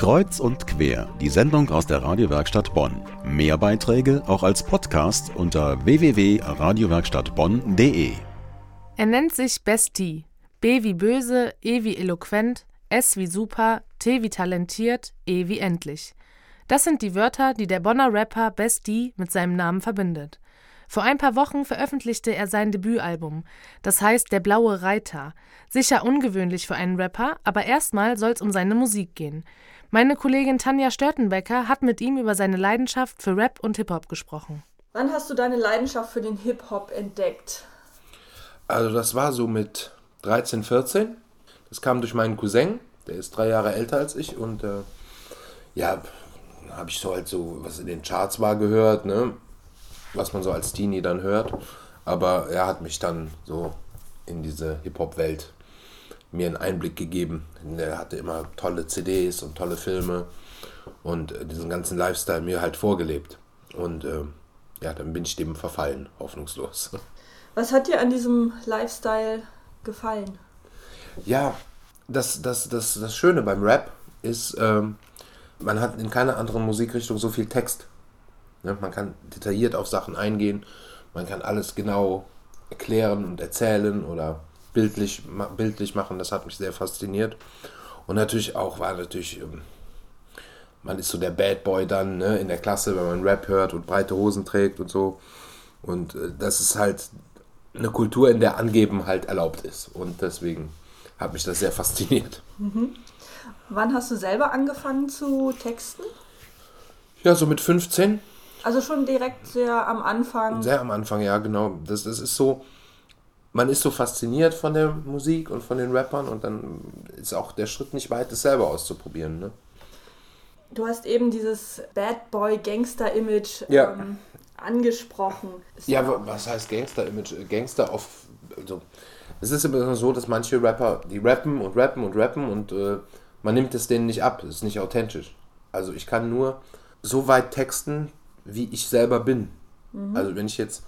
Kreuz und quer, die Sendung aus der Radiowerkstatt Bonn. Mehr Beiträge auch als Podcast unter www.radiowerkstattbonn.de. Er nennt sich Bestie. B wie böse, E wie eloquent, S wie super, T wie talentiert, E wie endlich. Das sind die Wörter, die der Bonner Rapper Bestie mit seinem Namen verbindet. Vor ein paar Wochen veröffentlichte er sein Debütalbum, das heißt Der blaue Reiter. Sicher ungewöhnlich für einen Rapper, aber erstmal soll es um seine Musik gehen. Meine Kollegin Tanja Störtenbecker hat mit ihm über seine Leidenschaft für Rap und Hip-Hop gesprochen. Wann hast du deine Leidenschaft für den Hip-Hop entdeckt? Also das war so mit 13, 14. Das kam durch meinen Cousin, der ist drei Jahre älter als ich und äh, ja, habe ich so halt so, was in den Charts war, gehört, ne? was man so als Teenie dann hört. Aber er hat mich dann so in diese Hip-Hop-Welt mir einen Einblick gegeben. Er hatte immer tolle CDs und tolle Filme und diesen ganzen Lifestyle mir halt vorgelebt. Und äh, ja, dann bin ich dem verfallen, hoffnungslos. Was hat dir an diesem Lifestyle gefallen? Ja, das, das, das, das Schöne beim Rap ist, ähm, man hat in keiner anderen Musikrichtung so viel Text. Ne? Man kann detailliert auf Sachen eingehen, man kann alles genau erklären und erzählen oder bildlich, bildlich machen. Das hat mich sehr fasziniert. Und natürlich auch war natürlich, ähm, man ist so der Bad Boy dann ne, in der Klasse, wenn man Rap hört und breite Hosen trägt und so. Und äh, das ist halt eine Kultur, in der Angeben halt erlaubt ist. Und deswegen hat mich das sehr fasziniert. Mhm. Wann hast du selber angefangen zu texten? Ja, so mit 15. Also schon direkt sehr am Anfang. Sehr am Anfang, ja, genau. Das, das ist so, man ist so fasziniert von der Musik und von den Rappern und dann ist auch der Schritt nicht weit, das selber auszuprobieren. Ne? Du hast eben dieses Bad Boy Gangster Image ja. ähm, angesprochen. Ist ja, was heißt Gangster Image? Gangster auf also es ist immer so, dass manche Rapper, die rappen und rappen und rappen und äh, man nimmt es denen nicht ab, es ist nicht authentisch. Also ich kann nur so weit texten, wie ich selber bin. Mhm. Also wenn ich jetzt,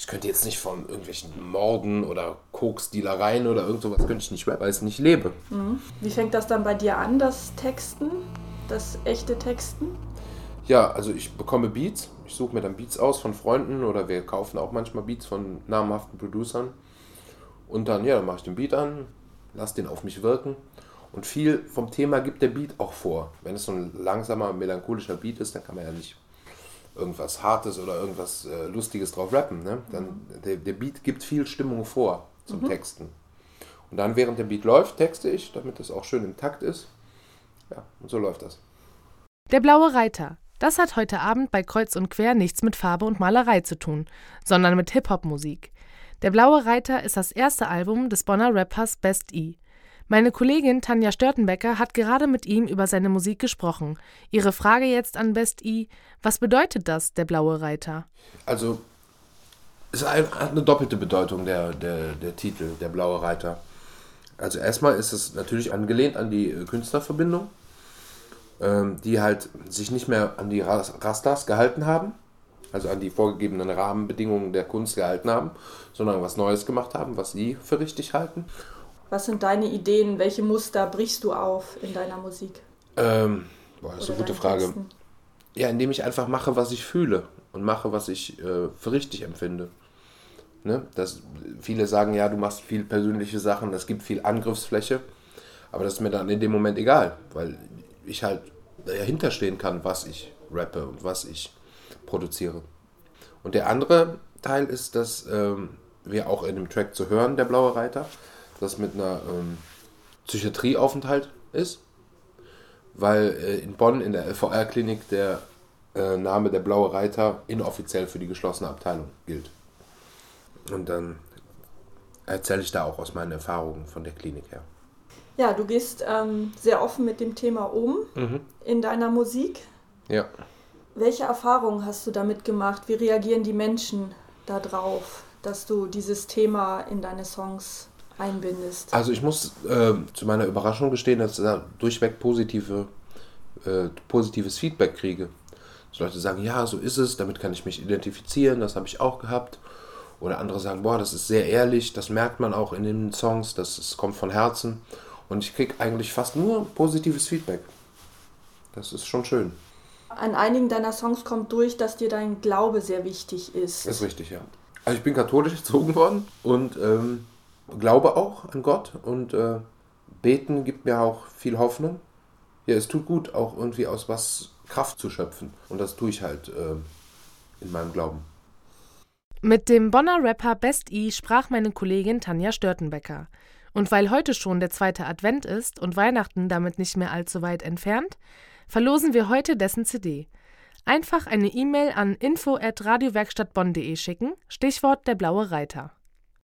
ich könnte jetzt nicht von irgendwelchen Morden oder Koksdealereien oder irgend sowas, könnte ich nicht rappen, weil ich es nicht lebe. Mhm. Wie fängt das dann bei dir an, das Texten, das echte Texten? Ja, also ich bekomme Beats, ich suche mir dann Beats aus von Freunden oder wir kaufen auch manchmal Beats von namhaften Producern. Und dann, ja, dann mache ich den Beat an, lasse den auf mich wirken. Und viel vom Thema gibt der Beat auch vor. Wenn es so ein langsamer, melancholischer Beat ist, dann kann man ja nicht irgendwas Hartes oder irgendwas äh, Lustiges drauf rappen. Ne? Dann, mhm. der, der Beat gibt viel Stimmung vor zum mhm. Texten. Und dann, während der Beat läuft, texte ich, damit es auch schön im Takt ist. Ja, und so läuft das. Der blaue Reiter. Das hat heute Abend bei Kreuz und Quer nichts mit Farbe und Malerei zu tun, sondern mit Hip-Hop-Musik. Der blaue Reiter ist das erste Album des Bonner Rappers Best E. Meine Kollegin Tanja Störtenbecker hat gerade mit ihm über seine Musik gesprochen. Ihre Frage jetzt an Best E: Was bedeutet das, der blaue Reiter? Also, es hat eine doppelte Bedeutung, der, der, der Titel, der blaue Reiter. Also, erstmal ist es natürlich angelehnt an die Künstlerverbindung, ähm, die halt sich nicht mehr an die Rastas gehalten haben also an die vorgegebenen Rahmenbedingungen der Kunst gehalten haben, sondern was Neues gemacht haben, was sie für richtig halten. Was sind deine Ideen? Welche Muster brichst du auf in deiner Musik? Ähm, boah, das ist eine gute Frage. Texten? Ja, indem ich einfach mache, was ich fühle und mache, was ich äh, für richtig empfinde. Ne? Das, viele sagen, ja, du machst viel persönliche Sachen, es gibt viel Angriffsfläche, aber das ist mir dann in dem Moment egal, weil ich halt dahinter stehen kann, was ich rappe und was ich produziere. Und der andere Teil ist, dass ähm, wir auch in dem Track zu hören, der Blaue Reiter, das mit einer ähm, Psychiatrieaufenthalt ist, weil äh, in Bonn in der LVR-Klinik der äh, Name der Blaue Reiter inoffiziell für die geschlossene Abteilung gilt. Und dann erzähle ich da auch aus meinen Erfahrungen von der Klinik her. Ja, du gehst ähm, sehr offen mit dem Thema um mhm. in deiner Musik. Ja. Welche Erfahrungen hast du damit gemacht? Wie reagieren die Menschen darauf, dass du dieses Thema in deine Songs einbindest? Also ich muss äh, zu meiner Überraschung gestehen, dass ich da durchweg positive, äh, positives Feedback kriege. Dass Leute sagen, ja, so ist es, damit kann ich mich identifizieren, das habe ich auch gehabt. Oder andere sagen, boah, das ist sehr ehrlich, das merkt man auch in den Songs, das, das kommt von Herzen. Und ich kriege eigentlich fast nur positives Feedback. Das ist schon schön. An einigen deiner Songs kommt durch, dass dir dein Glaube sehr wichtig ist. Ist richtig, ja. Also ich bin katholisch erzogen worden und ähm, glaube auch an Gott und äh, beten gibt mir auch viel Hoffnung. Ja, es tut gut, auch irgendwie aus was Kraft zu schöpfen. Und das tue ich halt äh, in meinem Glauben. Mit dem Bonner Rapper Best E sprach meine Kollegin Tanja Störtenbecker. Und weil heute schon der zweite Advent ist und Weihnachten damit nicht mehr allzu weit entfernt, verlosen wir heute dessen CD. Einfach eine E-Mail an info@radiowerkstattbonn.de schicken, Stichwort der blaue Reiter.